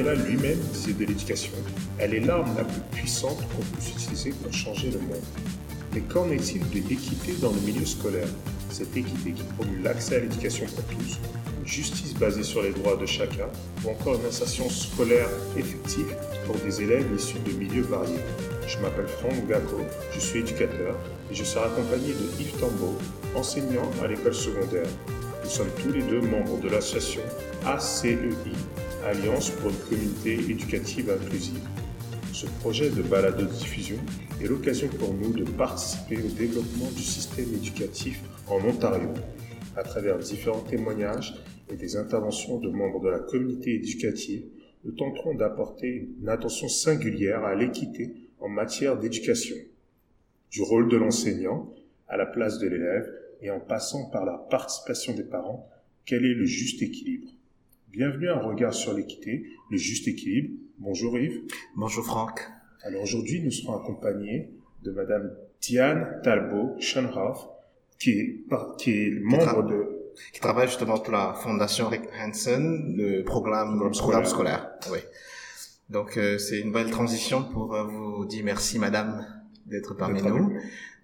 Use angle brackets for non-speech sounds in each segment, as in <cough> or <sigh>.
Mandela lui-même disait de l'éducation, elle est l'arme la plus puissante qu'on puisse utiliser pour changer le monde. Mais qu'en est-il de l'équité dans le milieu scolaire? Cette équité qui promue l'accès à l'éducation pour tous, une justice basée sur les droits de chacun, ou encore une insertion scolaire effective pour des élèves issus de milieux variés. Je m'appelle Franck Gacco, je suis éducateur et je serai accompagné de Yves Tambo, enseignant à l'école secondaire. Nous sommes tous les deux membres de l'association ACEI, Alliance pour une communauté éducative inclusive. Ce projet de balado-diffusion est l'occasion pour nous de participer au développement du système éducatif en Ontario à travers différents témoignages et des interventions de membres de la communauté éducative. Nous tenterons d'apporter une attention singulière à l'équité en matière d'éducation, du rôle de l'enseignant à la place de l'élève et en passant par la participation des parents, quel est le juste équilibre? Bienvenue à un regard sur l'équité, le juste équilibre. Bonjour Yves. Bonjour Franck. Alors aujourd'hui, nous serons accompagnés de Madame Diane Talbot Schoenhoff, qui est, qui est membre de... Qui travaille justement pour la Fondation Rick Hansen, le programme, programme scolaire. scolaire. Oui. Donc euh, c'est une belle transition pour euh, vous dire merci Madame d'être parmi nous.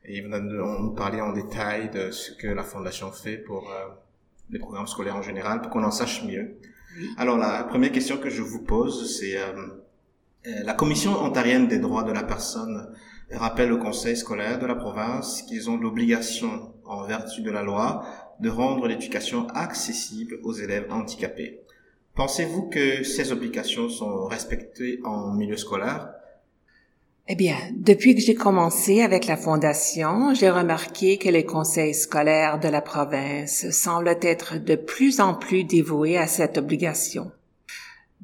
Et vous nous parler en détail de ce que la Fondation fait pour euh, les programmes scolaires en général, pour qu'on en sache mieux. Alors la première question que je vous pose, c'est euh, euh, la Commission ontarienne des droits de la personne rappelle au Conseil scolaire de la province qu'ils ont l'obligation, en vertu de la loi, de rendre l'éducation accessible aux élèves handicapés. Pensez-vous que ces obligations sont respectées en milieu scolaire? Eh bien, depuis que j'ai commencé avec la Fondation, j'ai remarqué que les conseils scolaires de la province semblent être de plus en plus dévoués à cette obligation.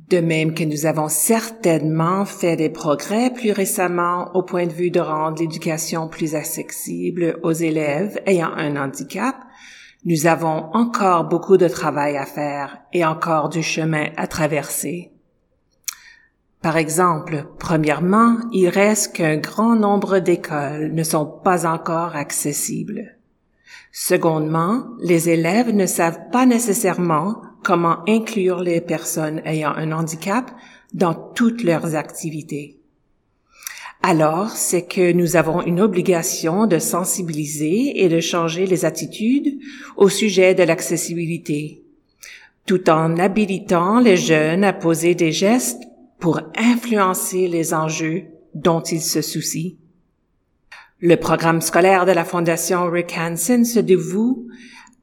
De même que nous avons certainement fait des progrès plus récemment au point de vue de rendre l'éducation plus accessible aux élèves ayant un handicap, nous avons encore beaucoup de travail à faire et encore du chemin à traverser. Par exemple, premièrement, il reste qu'un grand nombre d'écoles ne sont pas encore accessibles. Secondement, les élèves ne savent pas nécessairement comment inclure les personnes ayant un handicap dans toutes leurs activités. Alors, c'est que nous avons une obligation de sensibiliser et de changer les attitudes au sujet de l'accessibilité, tout en habilitant les jeunes à poser des gestes pour influencer les enjeux dont ils se soucient. Le programme scolaire de la Fondation Rick Hansen se dévoue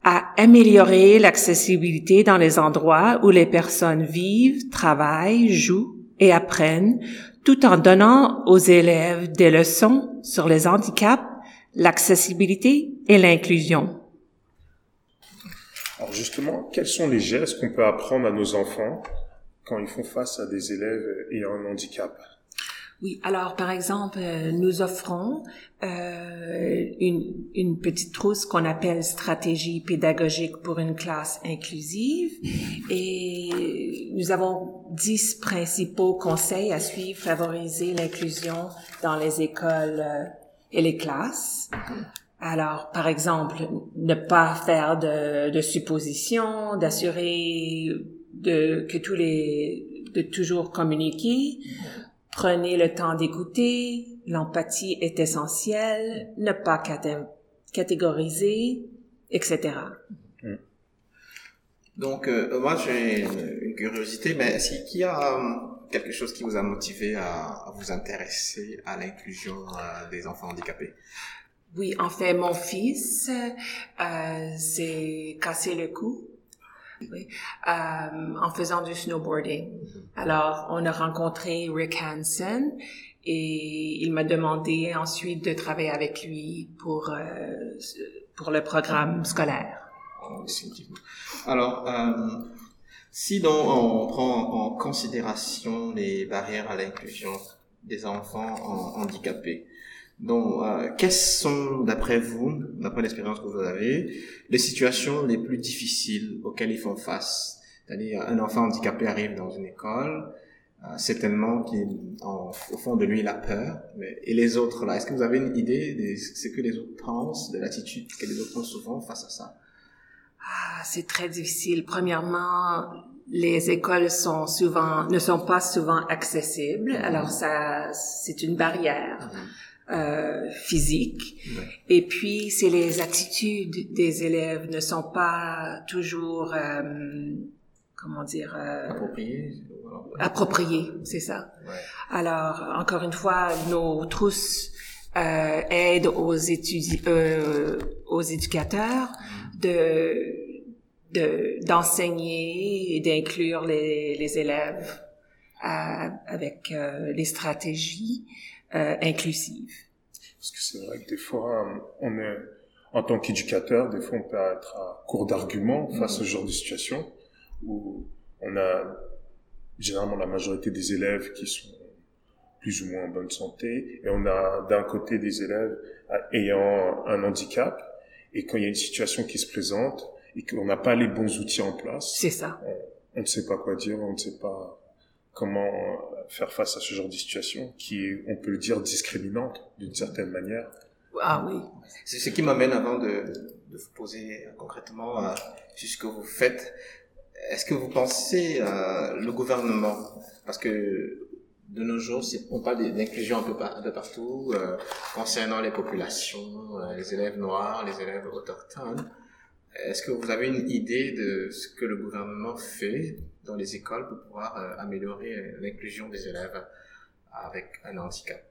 à améliorer l'accessibilité dans les endroits où les personnes vivent, travaillent, jouent et apprennent, tout en donnant aux élèves des leçons sur les handicaps, l'accessibilité et l'inclusion. Alors justement, quels sont les gestes qu'on peut apprendre à nos enfants quand ils font face à des élèves ayant un handicap oui, alors par exemple, euh, nous offrons euh, une, une, petite trousse qu'on appelle stratégie pédagogique pour une classe inclusive et nous avons dix principaux conseils à suivre, favoriser l'inclusion dans les écoles euh, et les classes. Alors, par exemple, ne pas faire de, de suppositions, d'assurer de que tous les de toujours communiquer. Prenez le temps d'écouter. L'empathie est essentielle. Ne pas catégoriser, etc. Hmm. Donc, euh, moi, j'ai une, curiosité, mais est-ce qu'il y a euh, quelque chose qui vous a motivé à, vous intéresser à l'inclusion euh, des enfants handicapés? Oui, en fait, mon fils s'est cassé le cou oui, euh, en faisant du snowboarding. Alors, on a rencontré Rick Hansen et il m'a demandé ensuite de travailler avec lui pour euh, pour le programme scolaire. Alors, euh, si donc on prend en considération les barrières à l'inclusion des enfants handicapés, donc, euh, quelles sont, d'après vous, d'après l'expérience que vous avez, les situations les plus difficiles auxquelles ils font face? C'est-à-dire, un enfant handicapé arrive dans une école, euh, certainement qu'au fond de lui, il a peur. Mais, et les autres, là, est-ce que vous avez une idée de ce que les autres pensent, de l'attitude que les autres ont souvent face à ça? Ah, c'est très difficile. Premièrement, les écoles sont souvent ne sont pas souvent accessibles, mm-hmm. alors ça c'est une barrière. Mm-hmm. Euh, physique. Et puis, c'est les attitudes des élèves ne sont pas toujours, euh, comment dire, euh, appropriées. Appropriées, c'est ça. Ouais. Alors, encore une fois, nos trousses euh, aident aux, étudi euh, aux éducateurs mm-hmm. de d'enseigner et d'inclure les, les, élèves euh, avec euh, les stratégies euh, inclusives. Parce que c'est vrai que des fois, on est, en tant qu'éducateur, des fois, on peut être à court d'arguments face à ce genre de situation où on a généralement la majorité des élèves qui sont plus ou moins en bonne santé et on a d'un côté des élèves ayant un handicap et quand il y a une situation qui se présente, et qu'on n'a pas les bons outils en place. C'est ça. On, ne sait pas quoi dire, on ne sait pas comment faire face à ce genre de situation qui est, on peut le dire, discriminante d'une certaine manière. Ah oui. C'est ce qui m'amène avant de, de, vous poser concrètement euh, ce que vous faites. Est-ce que vous pensez euh, le gouvernement, parce que de nos jours, on parle d'inclusion un peu, un peu partout, euh, concernant les populations, euh, les élèves noirs, les élèves autochtones, est-ce que vous avez une idée de ce que le gouvernement fait dans les écoles pour pouvoir euh, améliorer euh, l'inclusion des élèves avec un handicap?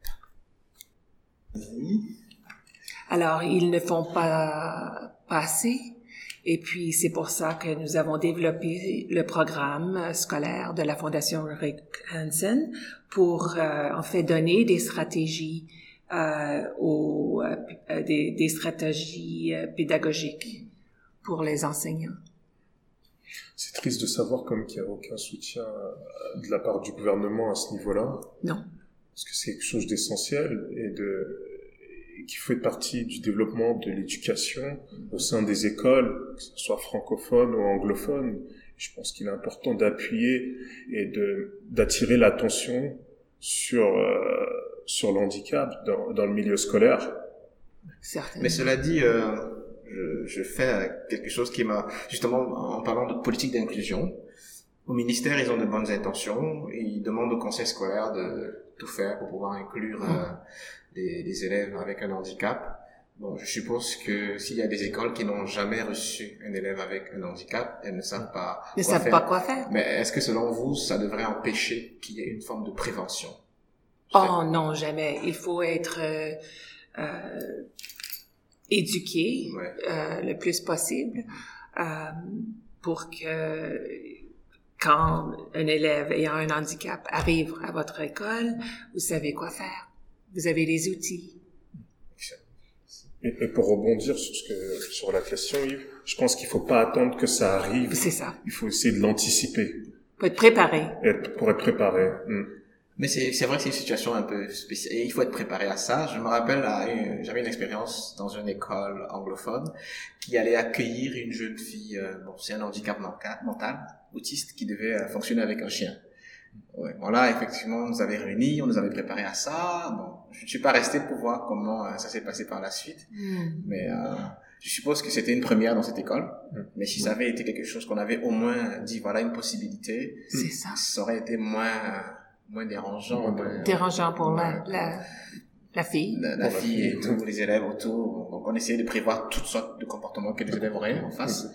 Alors, ils ne font pas, assez. Et puis, c'est pour ça que nous avons développé le programme scolaire de la Fondation Rick Hansen pour, euh, en fait, donner des stratégies, aux, des, des, stratégies pédagogiques pour les enseignants. C'est triste de savoir comme qu'il n'y a aucun soutien euh, de la part du gouvernement à ce niveau-là. Non. Parce que c'est quelque chose d'essentiel et de qui fait partie du développement de l'éducation au sein des écoles, que ce soit francophone ou anglophone. Je pense qu'il est important d'appuyer et de d'attirer l'attention sur euh, sur l'handicap dans, dans le milieu scolaire. Certainement. Mais cela dit, euh, je, je fais quelque chose qui m'a justement en parlant de politique d'inclusion. Au ministère, ils ont de bonnes intentions. Ils demandent au conseil scolaire de tout faire pour pouvoir inclure euh, des, élèves avec un handicap. Bon, je suppose que s'il y a des écoles qui n'ont jamais reçu un élève avec un handicap, elles ne savent pas ne quoi savent faire. pas quoi faire. Mais est-ce que selon vous, ça devrait empêcher qu'il y ait une forme de prévention? Oh non, jamais. Il faut être euh, euh éduquer euh, le plus possible euh, pour que quand un élève ayant un handicap arrive à votre école, vous savez quoi faire. Vous avez les outils. Et, pour rebondir sur ce que sur la question, Yves, je pense qu'il faut pas attendre que ça arrive. C'est ça. Il faut essayer de l'anticiper. Pour être préparé. pour être préparé. Mais c'est vrai que c'est une situation un peu spéciale. Et il faut être préparé à ça. Je me rappelle, j'avais une expérience dans une école anglophone qui allait accueillir une jeune fille, euh, bon, c'est un handicap mental, autiste, qui devait euh, fonctionner avec un chien. Ouais, bon là, effectivement, on nous avait réunis, on nous avait préparé à ça. Bon, je ne suis pas resté pour voir comment euh, ça s'est passé par la suite. Hmm. Mais je suppose que c'était une première dans cette école. Hmm. Mais si ça avait été quelque chose qu'on avait au moins dit, voilà une possibilité, ça. ça aurait été moins moins dérangeant. dérangeant pour la, la, la fille. La, fille et tous les élèves autour. Donc on essayait de prévoir toutes sortes de comportements que les élèves auraient en face.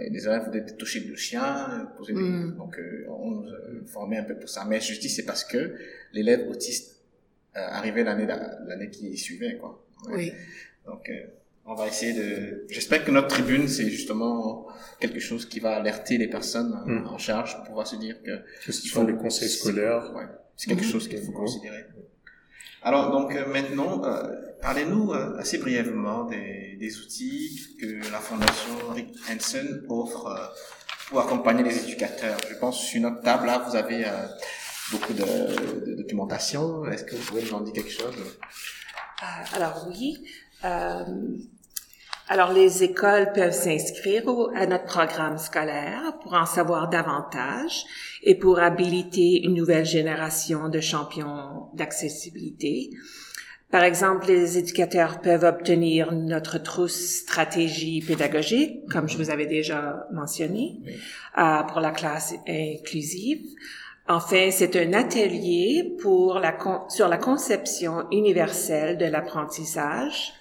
Et les élèves voulaient toucher le chien, poser des... Mm. Donc euh, on nous formait un peu pour ça. Mais je dis c'est parce que l'élève autiste euh, arrivait l'année l'année qui suivait quoi. Oui. Donc euh, on va essayer de. J'espère que notre tribune, c'est justement quelque chose qui va alerter les personnes hmm. en charge pour pouvoir se dire que. Qu'est-ce qu'ils font les conseils scolaires ouais, C'est quelque hmm. chose qu'il faut considérer. Alors donc euh, maintenant, euh, parlez-nous euh, assez brièvement des, des, outils que la Fondation Rick Hansen offre pour accompagner les éducateurs. Je pense sur notre table là, vous avez beaucoup de, de, documentation. Est-ce que vous pouvez nous en dire quelque chose? Alors oui. Alors, les écoles peuvent s'inscrire à notre programme scolaire pour en savoir davantage et pour habiliter une nouvelle génération de champions d'accessibilité. Par exemple, les éducateurs peuvent obtenir notre trousse stratégie pédagogique, comme je vous avais déjà mentionné, euh, pour la classe inclusive. En fait, c'est un atelier pour la sur la conception universelle de l'apprentissage,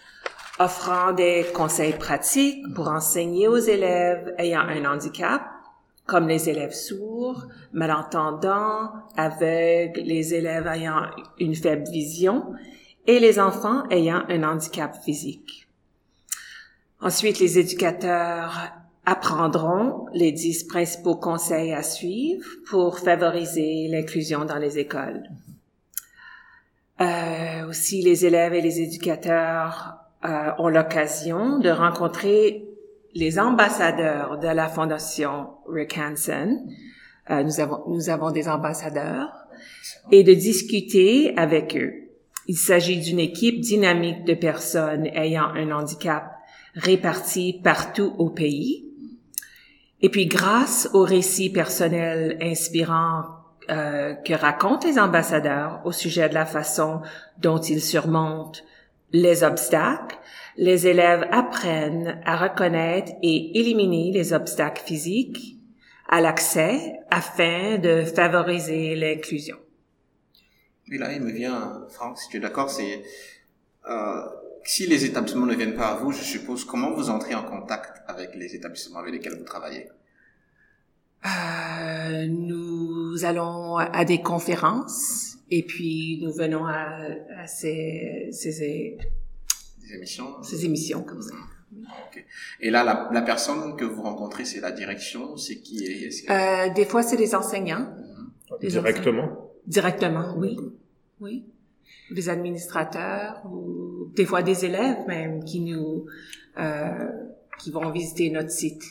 offrant des conseils pratiques pour enseigner aux élèves ayant un handicap, comme les élèves sourds, malentendants, aveugles, les élèves ayant une faible vision et les enfants ayant un handicap physique. Ensuite, les éducateurs apprendront les dix principaux conseils à suivre pour favoriser l'inclusion dans les écoles. Euh, aussi, les élèves et les éducateurs euh, ont l'occasion de rencontrer les ambassadeurs de la Fondation Rick Hansen. Euh, nous avons nous avons des ambassadeurs et de discuter avec eux. Il s'agit d'une équipe dynamique de personnes ayant un handicap réparties partout au pays. Et puis, grâce aux récits personnels inspirants euh, que racontent les ambassadeurs au sujet de la façon dont ils surmontent les obstacles, les élèves apprennent à reconnaître et éliminer les obstacles physiques à l'accès afin de favoriser l'inclusion. Et là, il me vient, Franck, si tu es d'accord, c'est euh, si les établissements ne viennent pas à vous, je suppose, comment vous entrez en contact avec les établissements avec lesquels vous travaillez? Euh, Nous allons à des conférences et puis nous venons à, à ces, ces, émissions. Ces émissions comme ça. Okay. Et là, la, la, personne que vous rencontrez, c'est la direction, c'est qui est, euh, Des fois, c'est les enseignants. Des Directement? Directement, oui. Oui. Des administrateurs ou des fois des élèves même qui nous euh, qui vont visiter notre site.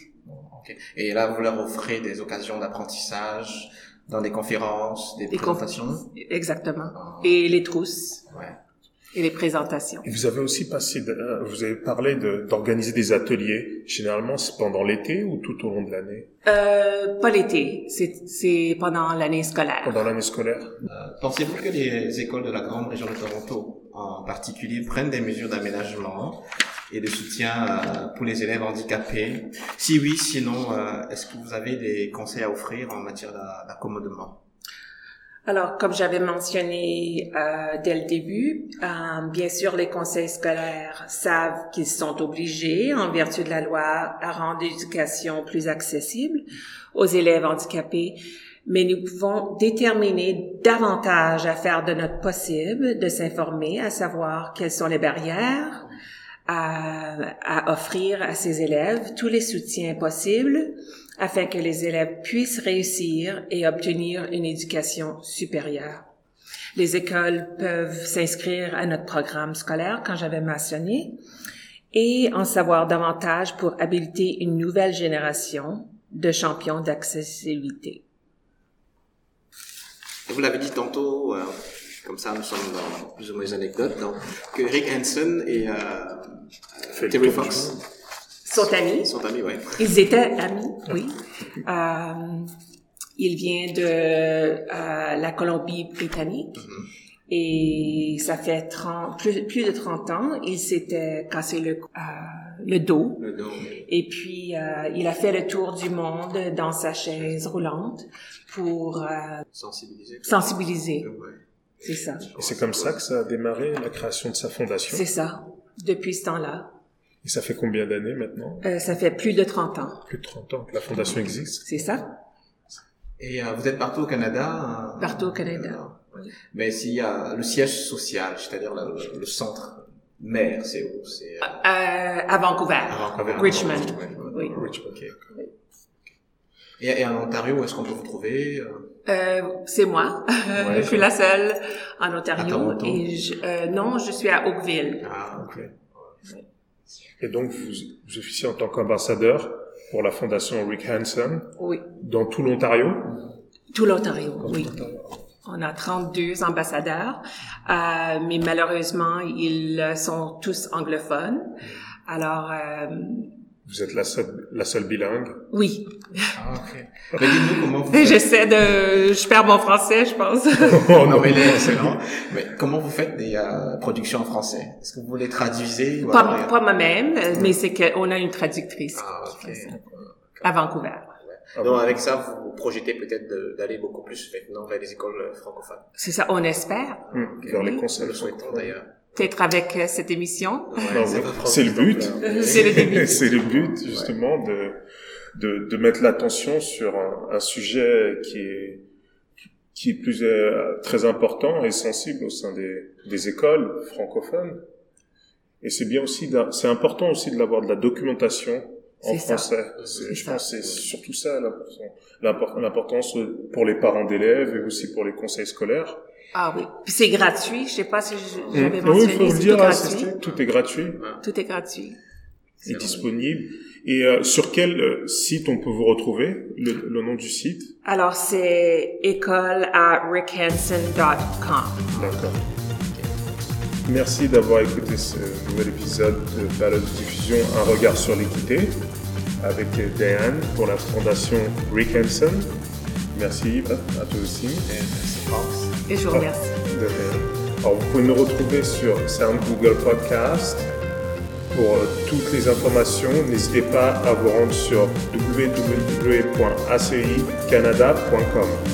Okay. Et là, vous leur offrez des occasions d'apprentissage dans des conférences, des, des présentations. Exactement. Ah. Et les trousses. Ouais et les présentations. Et vous avez aussi passé, euh, vous avez parlé d'organiser des ateliers. Généralement, c'est pendant l'été ou tout au long de l'année? Euh, Pas l'été, c'est pendant l'année scolaire. Pendant l'année scolaire. Euh, Pensez-vous que les écoles de la grande région de Toronto, en particulier, prennent des mesures d'aménagement? Et de soutien euh, pour les élèves handicapés. Si oui, sinon, euh, est-ce que vous avez des conseils à offrir en matière d'accommodement? Alors, comme j'avais mentionné euh, dès le début, euh, bien sûr, les conseils scolaires savent qu'ils sont obligés, en vertu de la loi, à rendre l'éducation plus accessible aux élèves handicapés, mais nous pouvons déterminer davantage à faire de notre possible de s'informer, à savoir quelles sont les barrières à, à offrir à ces élèves, tous les soutiens possibles, afin que les élèves puissent réussir et obtenir une éducation supérieure. Les écoles peuvent s'inscrire à notre programme scolaire, quand j'avais mentionné, et en savoir davantage pour habiliter une nouvelle génération de champions d'accessibilité. Vous l'avez dit tantôt, euh, comme ça nous sommes dans plus ou moins les anecdotes, donc, que Rick Hansen et euh, euh Terry Fox sont amis. Sont amis, oui. Ils étaient amis, oui. Euh, il vient de euh, la Colombie-Britannique. Mm-hmm. Et ça fait 30, plus, plus de 30 ans, il s'était cassé le, euh, le dos. Le dos. Et puis, euh, il a fait le tour du monde dans sa chaise roulante pour euh, sensibiliser. Sensibiliser. C'est ça. Et c'est comme ça que ça a démarré la création de sa fondation. C'est ça. Depuis ce temps-là. Et ça fait combien d'années maintenant? Euh, Ça fait plus de 30 ans. Plus de 30 ans que la fondation existe? C'est ça. Et euh, vous êtes partout au Canada euh, Partout au Canada. Mais s'il y a le siège social, c'est-à-dire le, le, centre mère, c'est où? C'est euh, à Vancouver. À Vancouver. Richmond. Oui. Richmond. Okay. Et, et, en Ontario, où est-ce qu'on peut vous trouver euh, c'est moi. Ouais, <laughs> je suis la seule en Ontario. et je, non, je suis à Oakville. Ah, ok. Et donc, vous, vous officiez en tant qu'ambassadeur pour la fondation Rick Hansen. Oui. Dans tout l'Ontario? Tout l'Ontario, oui. On a 32 ambassadeurs, euh, mais malheureusement, ils sont tous anglophones. Alors, euh, Vous êtes la seule, la seule bilingue? Oui. Ah, ok. <laughs> Mais dites-nous comment vous faites. J'essaie de... Je perds mon français, je pense. <laughs> Oh, non, mais il est excellent. Mais comment vous faites des euh, productions en français? Est-ce que vous les traduisez ou pas alors- pas moi-même, euh, mais c'est qu'on a une traductrice Ah, qui ok. fait ça. À Vancouver. Donc avec ça, vous projetez peut-être de- d'aller beaucoup plus maintenant vers les écoles euh, francophones. C'est ça, on espère. Vers les conseils le souhaitons d'ailleurs. Peut-être avec euh, cette émission. <laughs> C'est le but. C'est le début. C'est le but justement de, de de mettre l'attention sur un, un sujet qui est qui est plus euh, très important et sensible au sein des, des écoles francophones. Et c'est bien aussi, c'est important aussi de l'avoir de la documentation en français. Je ça. pense que c'est surtout ça l'importance pour les parents d'élèves et aussi pour les conseils scolaires. Ah oui. C'est gratuit. Je sais pas si je- Mm. j'avais Oui, il faut mentionné. le C'est dire, tout hein, gratuit. c'est- tout est gratuit Tout est gratuit. et disponible. Et euh, sur quel euh, site on peut vous retrouver le, le nom du site? Alors c'est école à rickhansen.com. D'accord. Merci d'avoir écouté ce nouvel épisode de de diffusion Un regard sur l'équité avec Diane pour la fondation Rick Hansen. Merci Yves, à toi aussi. Et merci, France. Et je vous remercie. De rien. Alors, vous pouvez nous retrouver sur Sound Google Podcast. Pour euh, toutes les informations, n'hésitez pas à vous rendre sur www.acicanada.com.